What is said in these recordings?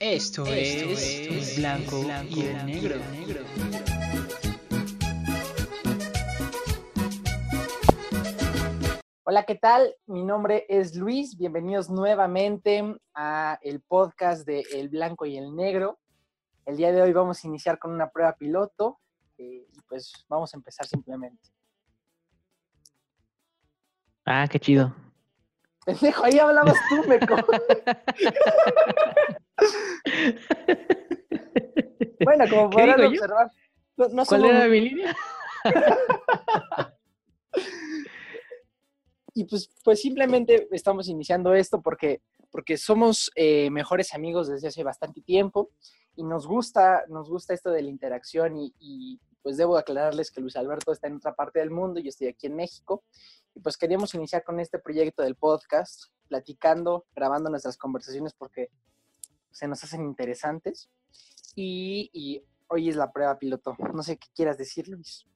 Esto, es, blanco, y el negro. Hola, ¿qué tal? Mi nombre es Luis. Bienvenidos nuevamente a el podcast de El Blanco y el Negro. El día de hoy vamos a iniciar con una prueba piloto eh, y pues vamos a empezar simplemente. Ah, qué chido. Pendejo, ahí hablabas tú, meco. bueno, como podrán observar. No, ¿Cuál era mi línea? y pues, pues simplemente estamos iniciando esto porque, porque somos eh, mejores amigos desde hace bastante tiempo y nos gusta, nos gusta esto de la interacción y, y, pues debo aclararles que Luis Alberto está en otra parte del mundo yo estoy aquí en México y pues queríamos iniciar con este proyecto del podcast, platicando, grabando nuestras conversaciones porque se nos hacen interesantes. Y, hoy es la prueba piloto. No sé qué quieras decir, Luis.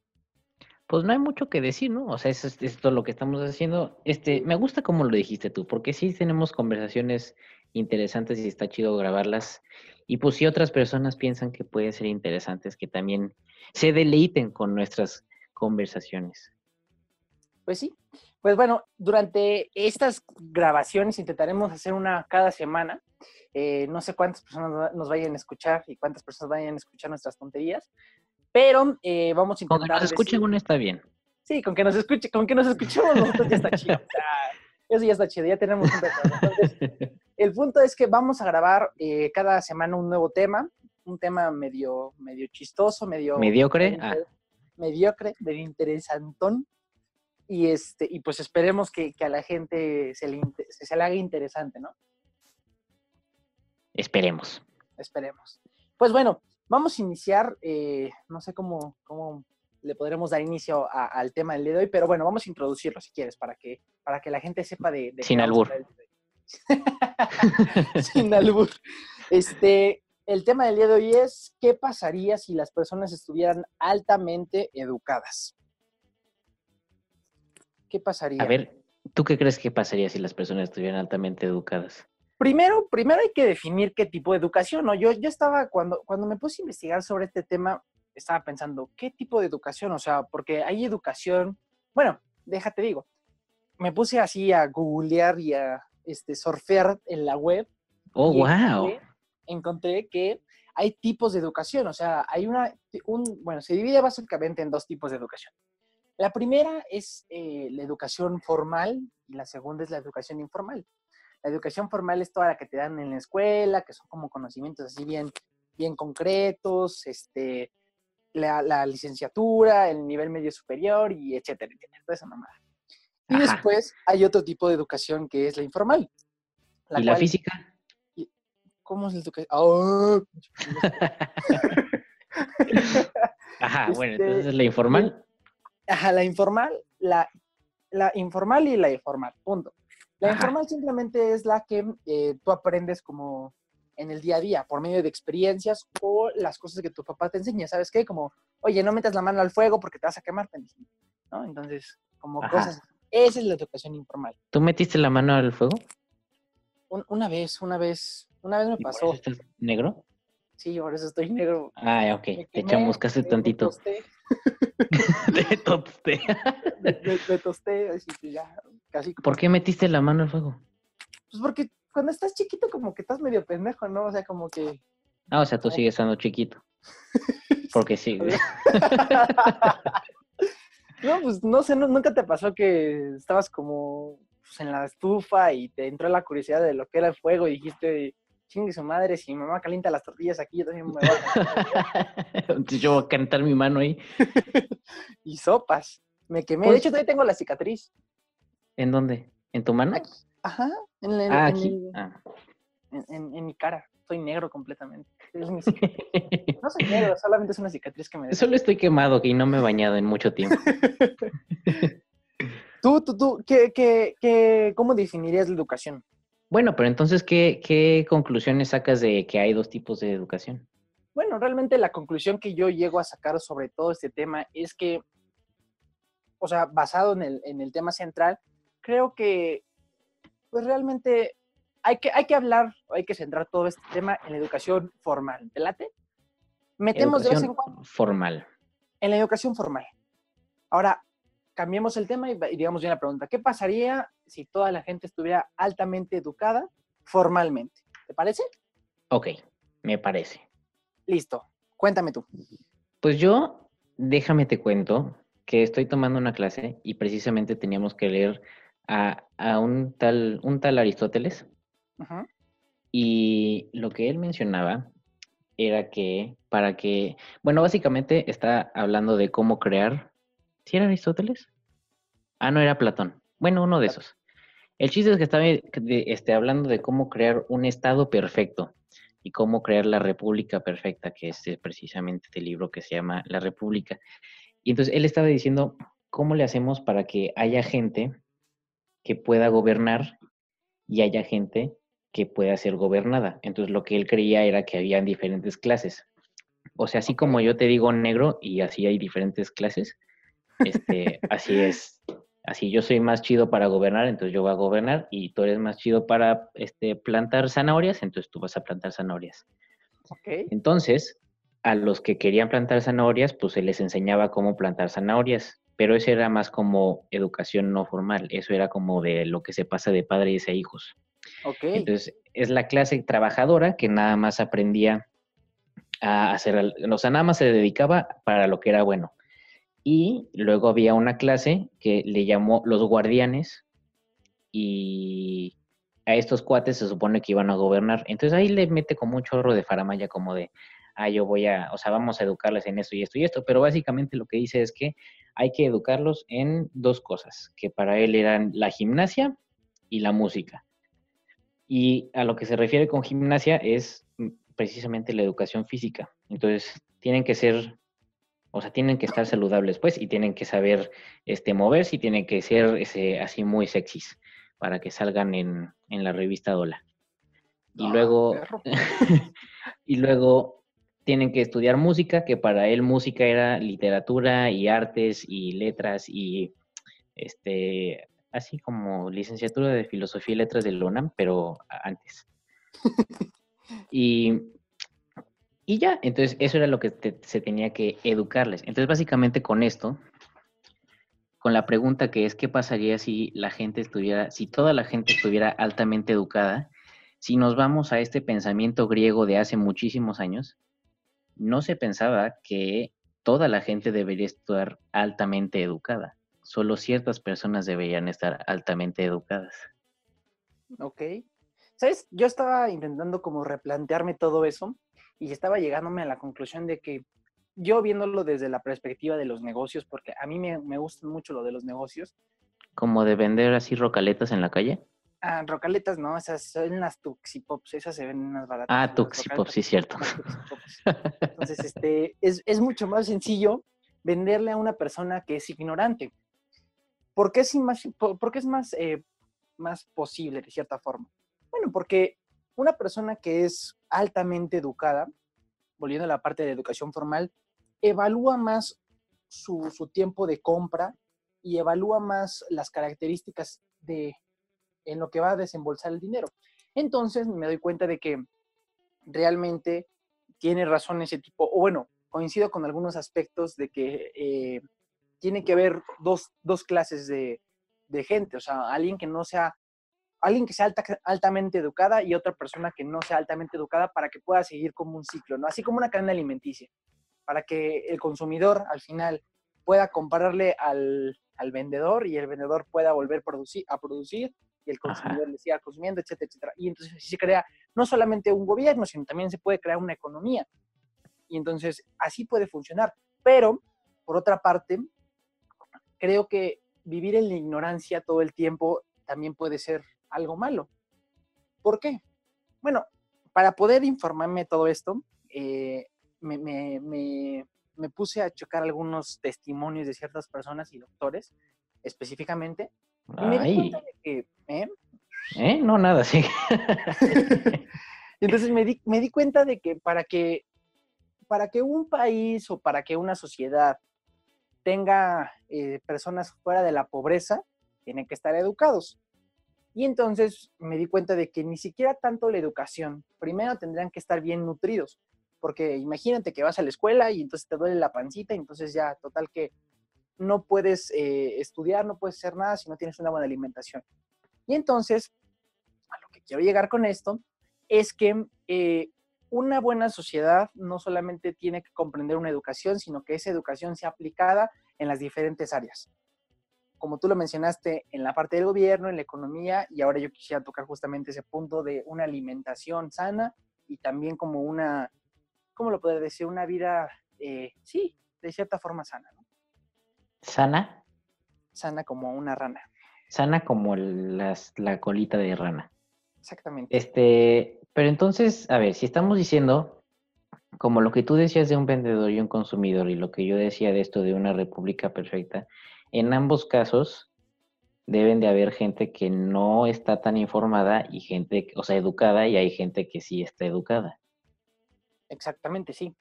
Pues no hay mucho que decir, ¿no? O sea, es, es todo lo que estamos haciendo. Este, me gusta como lo dijiste tú, porque sí tenemos conversaciones interesantes y está chido grabarlas. Y pues si otras personas piensan que pueden ser interesantes, que también se deleiten con nuestras conversaciones. Pues sí. Pues bueno, durante estas grabaciones intentaremos hacer una cada semana. Eh, no sé cuántas personas nos vayan a escuchar y cuántas personas vayan a escuchar nuestras tonterías, pero eh, vamos a intentar. Con que nos escuchen uno está bien. Sí, con que nos escuche, con que nos escuchemos nosotros ya está chido. eso ya está chido, ya tenemos un Entonces, el punto es que vamos a grabar eh, cada semana un nuevo tema, un tema medio, medio chistoso, medio... Mediocre. Ah. Mediocre, medio interesantón y, este, y pues esperemos que, a la gente se le, se le haga interesante, ¿no? Esperemos. Esperemos. Pues bueno, vamos a iniciar, eh, no sé cómo, cómo le podremos dar inicio al tema del día de hoy, pero bueno, vamos a introducirlo si quieres, para que, para que la gente sepa de... Sin albur. Sin albur. Este, el tema del día de hoy es, ¿qué pasaría si las personas estuvieran altamente educadas? ¿qué pasaría? A ver, ¿tú qué crees que pasaría si las personas estuvieran altamente educadas? Primero, primero hay que definir qué tipo de educación, ¿no? Yo, yo estaba, cuando, cuando me puse a investigar sobre este tema, estaba pensando, ¿qué tipo de educación? O sea, porque hay educación, bueno, déjate digo, me puse así a googlear y a este, surfear en la web. Oh, wow. Encontré, que hay tipos de educación, o sea, hay una, un, bueno, se divide básicamente en dos tipos de educación. La primera es eh, la educación formal y la segunda es la educación informal. La educación formal es toda la que te dan en la escuela, que son como conocimientos así bien, bien concretos, este, la, licenciatura, el nivel medio superior y etcétera, etcétera, toda esa mamada. Y después hay otro tipo de educación que es la informal. ¿Y la física? ¿Cómo es la educación? ¡Ah! Ajá, bueno, entonces este, la informal. Ajá, la informal, la, la informal y la informal, punto. La informal simplemente es la que eh, tú aprendes como en el día a día, por medio de experiencias o las cosas que tu papá te enseña, ¿sabes qué? Como, oye, no metas la mano al fuego porque te vas a quemar, ¿no? Entonces, como cosas, esa es la educación informal. ¿Tú metiste la mano al fuego? una vez, una vez, una vez me pasó. ¿Estás negro? Sí, por eso estoy negro. Ah, ok. te echamos casi tantito. Me tosté. me, tosté, así que ya, casi. ¿Por qué metiste la mano al fuego? Pues porque cuando estás chiquito como que estás medio pendejo, ¿no? O sea, como que... Ah, o sea, tú sigues estando chiquito. Porque sí. no, pues no sé, nunca te pasó que estabas como pues, en la estufa y te entró la curiosidad de lo que era el fuego y dijiste, chingue su madre, si mi mamá calienta las tortillas aquí, yo también me voy a... yo voy a cantar mi mano ahí. y sopas. Me quemé. de pues hecho, todavía tengo la cicatriz. ¿En dónde? ¿En tu mano? Ajá. En, ah, aquí. Ah. En, mi cara. Soy negro completamente. no soy negro, solamente es una cicatriz que me... Solo estoy quemado y no me he bañado en mucho tiempo. tú, tú, tú, ¿qué, qué, qué, ¿cómo definirías la educación? Bueno, pero entonces, ¿qué, conclusiones sacas de que hay dos tipos de educación? Bueno, realmente la conclusión que yo llego a sacar sobre todo este tema es que, o sea, basado en el, tema central, creo que, pues realmente hay que, hay que hablar, hay que centrar todo este tema en la educación formal. ¿Te late? Metemos de vez en cuando formal. en la educación formal. Ahora, cambiemos el tema y, y digamos bien la pregunta. ¿Qué pasaría si toda la gente estuviera altamente educada formalmente? ¿Te parece? Ok, me parece. Listo. Cuéntame tú. Pues yo, déjame te cuento que estoy tomando una clase y precisamente teníamos que leer a, a un tal, un tal Aristóteles y lo que él mencionaba era que para que, bueno, básicamente está hablando de cómo crear, ¿sí era Aristóteles? Ah, no, era Platón. Bueno, uno de esos. El chiste es que de- este, hablando de cómo crear un estado perfecto y cómo crear la república perfecta, que es eh, precisamente este libro que se llama La República. Y entonces él estaba diciendo, ¿cómo le hacemos para que haya gente que pueda gobernar y haya gente que pueda ser gobernada? Entonces lo que él creía era que había diferentes clases. O sea, así como yo te digo negro y así hay diferentes clases, este, así es. Así yo soy más chido para gobernar, entonces yo voy a gobernar y tú eres más chido para este, plantar zanahorias, entonces tú vas a plantar zanahorias. Entonces, a los que querían plantar zanahorias, pues se les enseñaba cómo plantar zanahorias, pero eso era más como educación no formal, eso era como de lo que se pasa de padres a hijos. Entonces, es la clase trabajadora que nada más aprendía a hacer, o sea, nada más se dedicaba para lo que era bueno. Y luego había una clase que le llamó los guardianes y a estos cuates se supone que iban a gobernar. Entonces ahí le mete como un chorro de faramaya como de, ah, yo voy a, o sea, vamos a educarles en esto y esto y esto, pero básicamente lo que dice es que hay que educarlos en dos cosas, que para él eran la gimnasia y la música. Y a lo que se refiere con gimnasia es mm, precisamente la educación física. Entonces, tienen que ser, o sea, tienen que estar saludables, pues, y tienen que saber este, moverse y tienen que ser ese, así muy sexys para que salgan en, en la revista Dola. Y Ah, luego, perro. y luego tienen que estudiar música, que para él música era literatura y artes y letras y este así como licenciatura de filosofía y letras de la UNAM, pero antes. Y, y ya, entonces eso era lo que te- se tenía que educarles. Entonces básicamente con esto, con la pregunta que es, ¿qué pasaría si la gente estuviera, si toda la gente estuviera altamente educada? Si nos vamos a este pensamiento griego de hace muchísimos años, no se pensaba que toda la gente debería estar altamente educada. Solo ciertas personas deberían estar altamente educadas. Ok. ¿Sabes? Yo estaba intentando como replantearme todo eso y estaba llegándome a la conclusión de que yo viéndolo desde la perspectiva de los negocios, porque a mí me, me gusta mucho lo de los negocios, Como de vender así rocaletas en la calle. Ah, rocaletas, no, esas son las Tuxipops, esas se ven más baratas. Ah, las Tuxipop, rocaletas sí, cierto. Tuxipops. Entonces, este, es, es mucho más sencillo venderle a una persona que es ignorante. ¿Por qué es más, por, por qué es más, eh, más posible de cierta forma? Bueno, porque una persona que es altamente educada, volviendo a la parte de educación formal, evalúa más su, su tiempo de compra y evalúa más las características de en lo que va a desembolsar el dinero. Entonces me doy cuenta de que realmente tiene razón ese tipo, o bueno, coincido con algunos aspectos de que eh, tiene que haber dos, dos clases de, de gente, o sea, alguien que no sea, alguien que sea alta- altamente educada y otra persona que no sea altamente educada para que pueda seguir como un ciclo, ¿no? Así como una cadena alimenticia, para que el consumidor al final pueda compararle al, al vendedor y el vendedor pueda volver producir, a producir y el Ajá. consumidor le siga consumiendo, etcétera, etcétera. Y entonces así se crea no solamente un gobierno, sino también se puede crear una economía. Y entonces así puede funcionar. Pero, por otra parte, creo que vivir en la ignorancia todo el tiempo también puede ser algo malo. ¿Por qué? Bueno, para poder informarme todo esto, eh, me, me- me- me puse a checar algunos testimonios de ciertas personas y doctores específicamente. Y me di Ay, cuenta de que, ¿eh? ¿eh? No, nada, sí. Entonces me di, me di cuenta de que para que para que un país o para que una sociedad tenga eh, personas fuera de la pobreza, tienen que estar educados. Y entonces me di cuenta de que ni siquiera tanto la educación, primero tendrían que estar bien nutridos, porque imagínate que vas a la escuela y entonces te duele la pancita y entonces ya, total que no puedes eh, estudiar, no puedes hacer nada si no tienes una buena alimentación. Y entonces, a lo que quiero llegar con esto, es que eh, una buena sociedad no solamente tiene que comprender una educación, sino que esa educación sea aplicada en las diferentes áreas. Como tú lo mencionaste, en la parte del gobierno, en la economía, y ahora yo quisiera tocar justamente ese punto de una alimentación sana y también como una ¿cómo lo puedo decir? Una vida, eh, sí, de cierta forma sana, ¿no? ¿Sana? Sana como una rana. Sana como las, la colita de rana. Exactamente. Este, pero entonces, a ver, si estamos diciendo, como lo que tú decías de un vendedor y un consumidor y lo que yo decía de esto de una república perfecta, en ambos casos deben de haber gente que no está tan informada y gente, o sea, educada y hay gente que sí está educada. Exactamente, sí.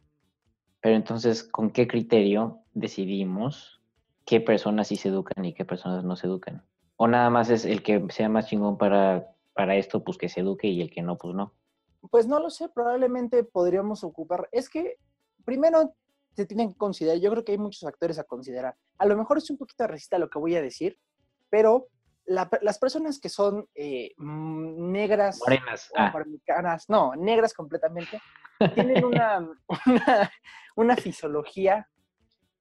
Pero entonces, ¿con qué criterio decidimos qué personas sí se educan y qué personas no se educan? O nada más es el que sea más chingón para, para esto, pues que se eduque y el que no, pues no. Pues no lo sé, probablemente podríamos ocupar. Es que primero se tienen que considerar, yo creo que hay muchos factores a considerar. A lo mejor es un poquito racista lo que voy a decir, pero las personas que son eh, negras, morenas, ah. no, negras completamente, tienen una, una, fisiología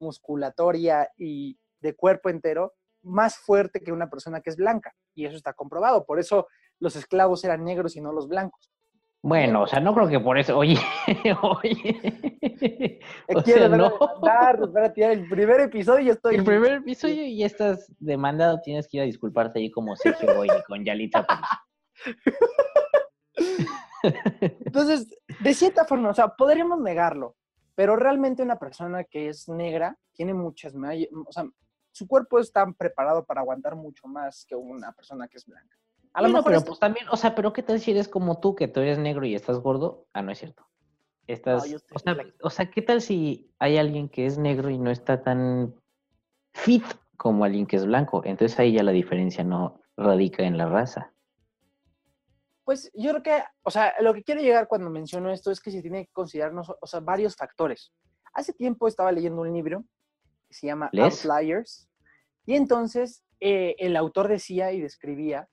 musculatoria y de cuerpo entero más fuerte que una persona que es blanca. Y eso está comprobado. Por eso los esclavos eran negros y no los blancos. Bueno, o sea, no creo que por eso. Oye, oye. Quiero no. para tirar el primer episodio y estoy. El primer episodio y estás demandado, tienes que ir a disculparte ahí como Sergio Boy con Yalitza. Entonces, de cierta forma, o sea, podríamos negarlo, pero realmente una persona que es negra tiene muchas, o sea, su cuerpo está preparado para aguantar mucho más que una persona que es blanca. A lo mejor pero pues también, o sea, pero ¿qué tal si eres como tú, que tú eres negro y estás gordo? Ah, no es cierto. Estás, o, sea, o sea, ¿qué tal si hay alguien que es negro y no está tan fit como alguien que es blanco? Entonces ahí ya la diferencia no radica en la raza. Pues yo creo que, o sea, lo que quiero llegar cuando menciono esto es que se tiene que considerarnos, o sea, varios factores. Hace tiempo estaba leyendo un libro que se llama Outliers y entonces eh, el autor decía y describía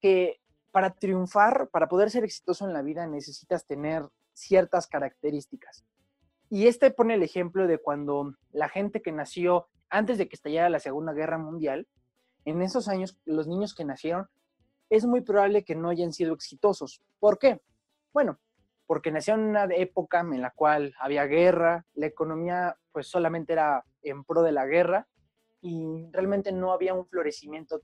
que para triunfar, para poder ser exitoso en la vida, necesitas tener ciertas características. Y este pone el ejemplo de cuando la gente que nació antes de que estallara la Segunda Guerra Mundial, en esos años los niños que nacieron es muy probable que no hayan sido exitosos. ¿Por qué? Bueno, porque nació en una época en la cual había guerra, la economía pues solamente era en pro de la guerra y realmente no había un florecimiento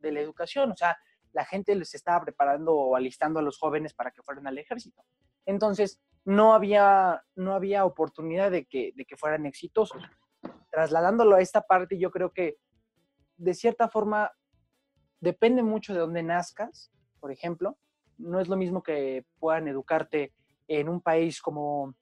de la educación, o sea, la gente les estaba preparando o alistando a los jóvenes para que fueran al ejército. Entonces, no había, no había oportunidad de que, de que fueran exitosos. Trasladándolo a esta parte, yo creo que de cierta forma depende mucho de dónde nazcas, por ejemplo. No es lo mismo que puedan educarte en un país como,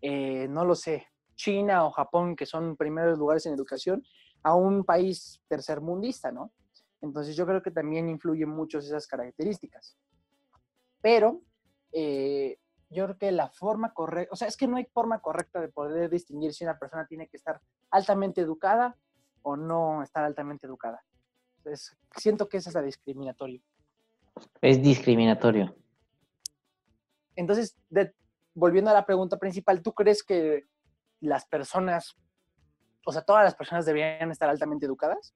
eh, no lo sé, China o Japón, que son primeros lugares en educación, a un país tercermundista, ¿no? Entonces yo creo que también influyen mucho esas características. Pero eh, yo creo que la forma correcta, o sea, es que no hay forma correcta de poder distinguir si una persona tiene que estar altamente educada o no estar altamente educada siento que esa es la discriminatorio. Es discriminatorio. Entonces, volviendo a la pregunta principal, ¿tú crees que las personas, o sea, todas las personas deberían estar altamente educadas?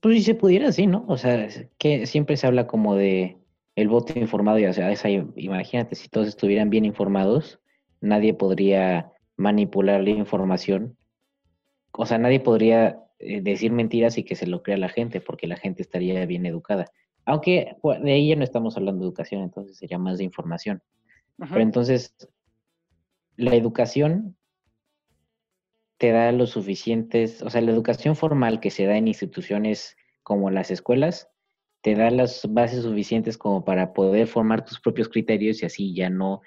Pues si se pudiera, sí, ¿no? O sea, que siempre se habla como de el voto informado, y, o sea, imagínate, si todos estuvieran bien informados, nadie podría manipular la información. O sea, nadie podría decir mentiras y que se lo crea la gente, porque la gente estaría bien educada. Aunque pues, de ahí ya no estamos hablando de educación, entonces sería más de información. Pero entonces, la educación te da los suficientes, o sea, la educación formal que se da en instituciones como las escuelas, te da las bases suficientes como para poder formar tus propios criterios y así ya no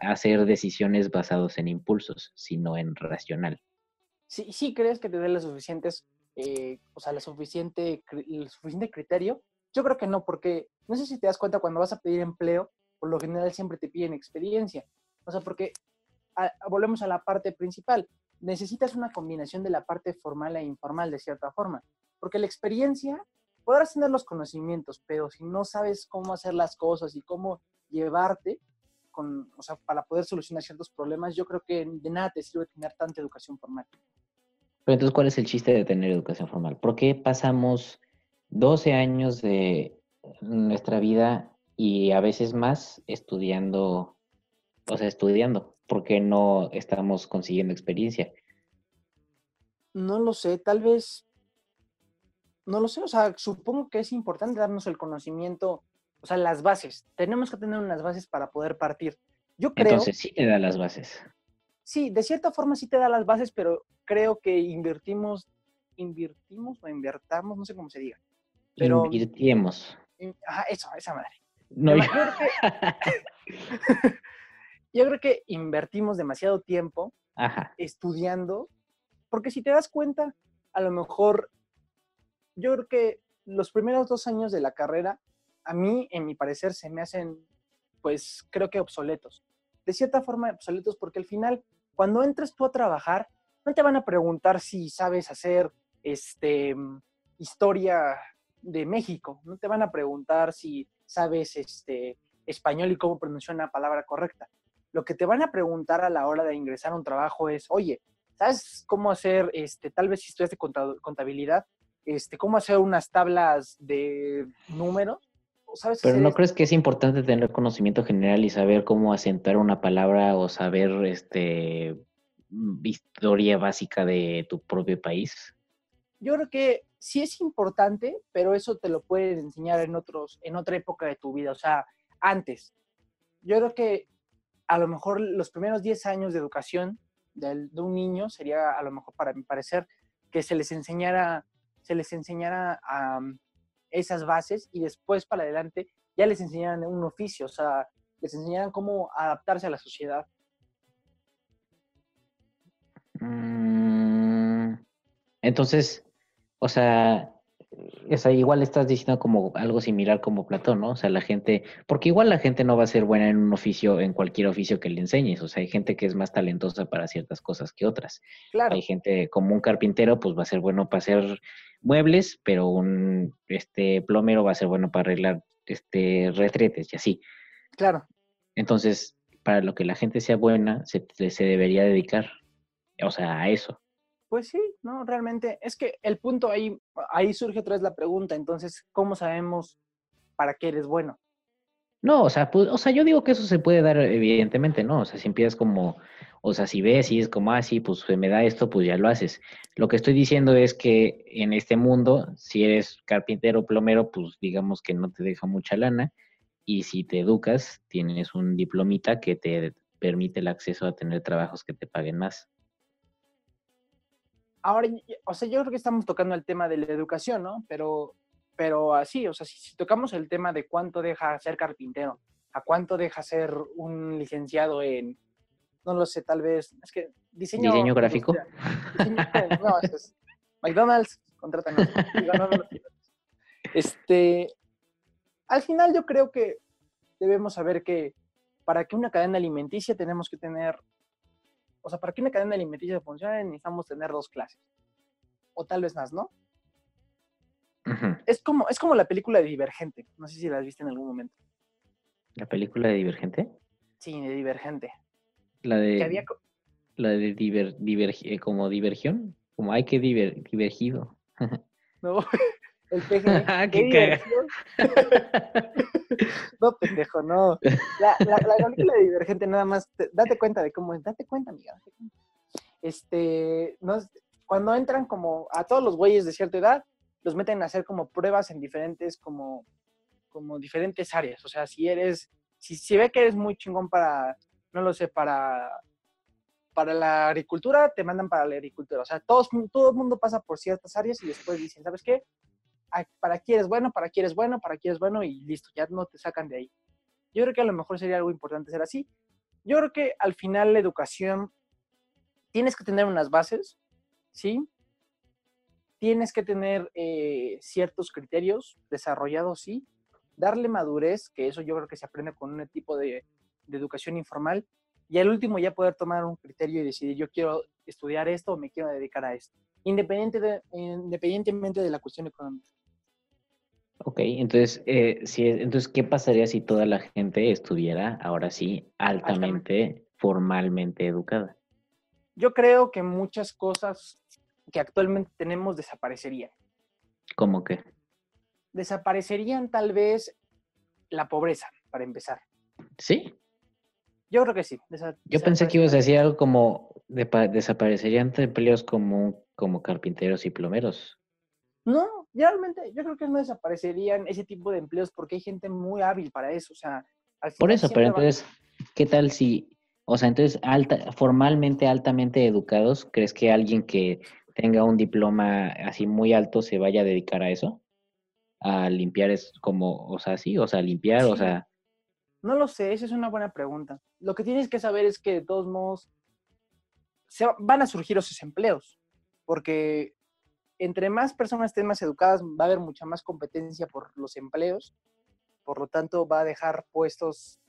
hacer decisiones basadas en impulsos, sino en racional. Sí, sí crees que te dé las suficientes eh, o sea, la suficiente, el suficiente criterio? Yo creo que no, porque no sé si te das cuenta cuando vas a pedir empleo, por lo general siempre te piden experiencia. O sea, porque a- a- volvemos a la parte principal. Necesitas una combinación de la parte formal e informal de cierta forma. Porque la experiencia, podrás tener los conocimientos, pero si no sabes cómo hacer las cosas y cómo llevarte, con, o sea, para poder solucionar ciertos problemas, yo creo que de nada te sirve tener tanta educación formal. Pero entonces, ¿cuál es el chiste de tener educación formal? ¿Por qué pasamos 12 años de nuestra vida y a veces más estudiando, o sea, estudiando? ¿Por qué no estamos consiguiendo experiencia? No lo sé, tal vez, no lo sé, o sea, supongo que es importante darnos el conocimiento, o sea, las bases. Tenemos que tener unas bases para poder partir. Yo creo, Entonces, sí te da las bases. sí, de cierta forma sí te da las bases, pero creo que invertimos, invertimos o invertamos, no sé cómo se diga. Pero, Invirtiemos. in- ajá, eso, esa madre. No, yo- yo creo que- yo creo que invertimos demasiado tiempo Ajá. estudiando, porque si te das cuenta, a lo mejor, yo creo que los primeros dos años de la carrera, a mí, en mi parecer, se me hacen, pues, creo que obsoletos. De cierta forma, obsoletos, porque al final, cuando entres tú a trabajar, no te van a preguntar si sabes hacer, este, mm, historia de México, no te van a preguntar si sabes, este, español y cómo pronunciar una palabra correcta lo que te van a preguntar a la hora de ingresar a un trabajo es, oye, ¿sabes cómo hacer, este, tal vez si estudias de contabilidad, este, cómo hacer unas tablas de números? ¿O ¿Sabes Pero ¿no esto? crees que es importante tener conocimiento general y saber cómo acentuar una palabra o saber este mm, historia básica de tu propio país? Yo creo que sí es importante, pero eso te lo pueden enseñar en otros, en otra época de tu vida, o sea, antes. Yo creo que a lo mejor los primeros 10 años de educación del- de un niño sería, a lo mejor para mi parecer, que se les enseñara, se les enseñara am, esas bases y después para adelante ya les enseñaran un oficio, o sea, les enseñaran cómo adaptarse a la sociedad. Mm, Entonces, o sea, o sea, igual estás diciendo como algo similar como Platón, ¿no? O sea, la gente, porque igual la gente no va a ser buena en un oficio, en cualquier oficio que le enseñes. O sea, hay gente que es más talentosa para ciertas cosas que otras. Claro, Hay gente como un carpintero, pues va a ser bueno para hacer muebles, pero un este plomero va a ser bueno para arreglar este retretes y así. claro. Entonces, para lo que la gente sea buena, se, se debería dedicar, o sea, a eso. Pues sí, no, realmente es que el punto ahí, ahí surge otra vez la pregunta, entonces, ¿cómo sabemos para qué eres bueno? No, o sea, pues, o sea, yo digo que eso se puede dar evidentemente, ¿no? O sea, si empiezas como, o sea, si ves y es como, ah, sí, pues se me da esto, pues ya lo haces. Lo que estoy diciendo es que en este mundo, si eres carpintero plomero, pues digamos que no te deja mucha lana. Y si te educas, tienes un diplomita que te permite el acceso a tener trabajos que te paguen más. Ahora, o sea, yo creo que estamos tocando el tema de la educación, ¿no? Pero, pero así, o sea, si, si tocamos el tema de cuánto deja ser carpintero, a cuánto deja ser un licenciado en, no lo sé, tal vez, es que diseño... ¿Diseño gráfico? Diseño- no, eso es McDonald's, contrátanos. Este, al final yo creo que debemos saber que para que una cadena alimenticia tenemos que tener, o sea, para que una cadena alimenticia funcione necesitamos tener dos clases. O tal vez más, ¿no? Es como, es como la película de Divergente. No sé si la viste en algún momento. ¿La película de Divergente? Sí, de Divergente. La de, Que había, la de diver, divergi- eh, como diversión, como hay que diver, divergido. no, el peje. Ah, qué no, pendejo, no. La, la, la película de Divergente nada más, te- date cuenta de cómo es. Date cuenta, amiga. date cuenta. Este, no, cuando entran como a todos los güeyes de cierta edad, los meten a hacer como pruebas en diferentes, como, como diferentes áreas. O sea, si eres, si, si ve que eres muy chingón para, no lo sé, para, para la agricultura, te mandan para la agricultura. O sea, todos, todo el mundo pasa por ciertas áreas y después dicen, ¿sabes qué? Para aquí eres bueno, para aquí eres bueno, para aquí eres bueno y listo, ya no te sacan de ahí. Yo creo que a lo mejor sería algo importante ser así. Yo creo que al final la educación tienes que tener unas bases, ¿sí? Tienes que tener eh, ciertos criterios desarrollados, sí, darle madurez, que eso yo creo que se aprende con un tipo de, de educación informal, y al último ya poder tomar un criterio y decidir, yo quiero estudiar esto o me quiero dedicar a esto, independiente de, independientemente de la cuestión económica. Ok, entonces, eh, si, entonces, ¿qué pasaría si toda la gente estuviera ahora sí altamente, formalmente educada? Yo creo que muchas cosas que actualmente tenemos desaparecerían. ¿Cómo que? Desaparecerían tal vez la pobreza, para empezar. ¿Sí? Yo creo que sí. Yo pensé que ibas a decir algo como desaparecerían empleos como, como carpinteros y plomeros. No, realmente yo creo que no desaparecerían ese tipo de empleos porque hay gente muy hábil para eso. O sea, Por eso, pero entonces, ¿qué tal si, o sea, entonces alta, formalmente, altamente educados, ¿crees que alguien que tenga un diploma así muy alto se vaya a dedicar a eso? A limpiar es como, o sea, sí, o sea, limpiar, o sea. No lo sé, esa es una buena pregunta. Lo que tienes que saber es que de todos modos se van a surgir esos empleos, porque entre más personas estén más educadas, va a haber mucha más competencia por los empleos, por lo tanto va a dejar puestos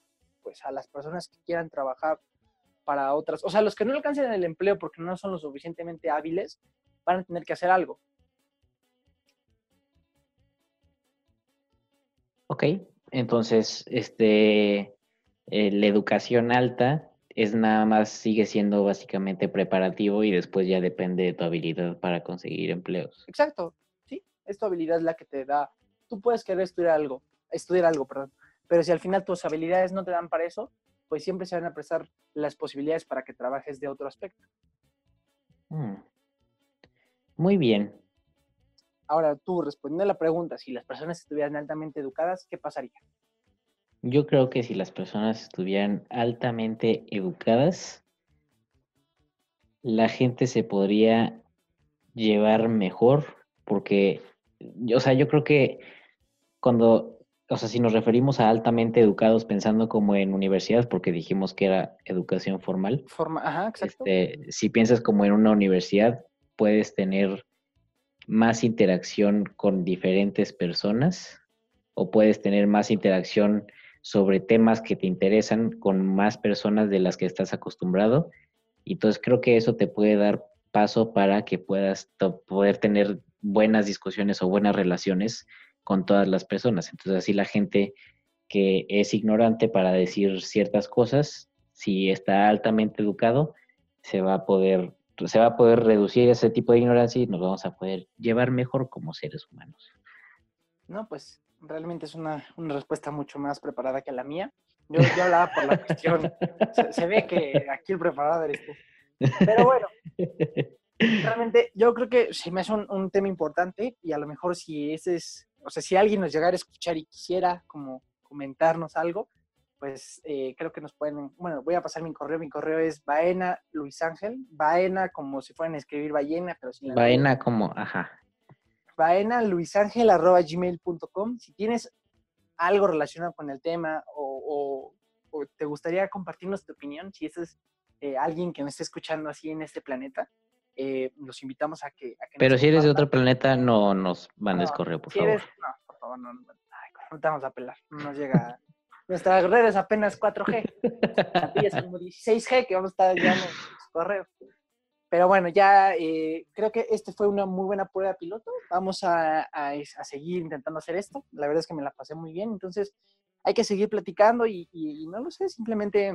pues a las personas que quieran trabajar para otras, o sea, los que no alcancen el empleo porque no son lo suficientemente hábiles, van a tener que hacer algo. Ok, entonces, este, eh, la educación alta es nada más, sigue siendo básicamente preparativo y después ya depende de tu habilidad para conseguir empleos. Exacto, sí, es tu habilidad la que te da, tú puedes querer estudiar algo, estudiar algo, perdón, pero si al final tus habilidades no te dan para eso, pues siempre se van a prestar las posibilidades para que trabajes de otro aspecto. Mm. Muy bien. Ahora tú, respondiendo a la pregunta, si las personas estuvieran altamente educadas, ¿qué pasaría? Yo creo que si las personas estuvieran altamente educadas, la gente se podría llevar mejor, porque, o sea, yo creo que cuando, o sea, si nos referimos a altamente educados pensando como en universidades, porque dijimos que era educación formal. Forma, ajá, exacto. Este, si piensas como en una universidad, puedes tener más interacción con diferentes personas o puedes tener más interacción sobre temas que te interesan con más personas de las que estás acostumbrado. Y entonces creo que eso te puede dar paso para que puedas poder tener buenas discusiones o buenas relaciones con todas las personas. Entonces así la gente que es ignorante para decir ciertas cosas, si está altamente educado, se va a poder se va a poder reducir ese tipo de ignorancia y nos vamos a poder llevar mejor como seres humanos. No, pues realmente es una, respuesta mucho más preparada que la mía. Yo, yo hablaba por la cuestión. Se, ve que aquí el preparado eres tú. Pero bueno, realmente yo creo que sí me hace un, tema importante y a lo mejor si ese es, o sea, si alguien nos llegara a escuchar y quisiera como comentarnos algo, pues eh, creo que nos pueden, bueno, voy a pasar mi correo, mi correo es Baena Luis Ángel, Baena como si fueran a escribir ballena, pero sin Baena como, ajá, baenaluisangel.gmail.com. Si tienes algo relacionado con el tema o, te gustaría compartirnos tu opinión, si es eh, alguien que me esté escuchando así en este planeta, eh, los invitamos a que... Pero si eres de otro planeta, no nos mandes correo, por favor. no, por favor, no, no, te vamos a pelar. No nos llega... Nuestra red es apenas 4G. es como 16G que vamos a estar llegando correo. Pero bueno, ya eh, creo que este fue una muy buena prueba piloto. Vamos a, a, seguir intentando hacer esto. La verdad es que me la pasé muy bien. Entonces, hay que seguir platicando y, no lo sé, simplemente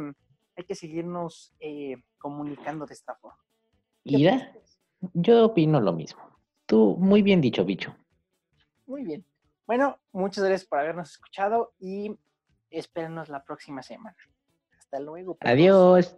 hay que seguirnos eh, comunicando de esta forma. Ira, yo opino lo mismo. Tú, muy bien dicho, bicho. Muy bien. Bueno, muchas gracias por habernos escuchado y espérenos la próxima semana. Hasta luego. Adiós.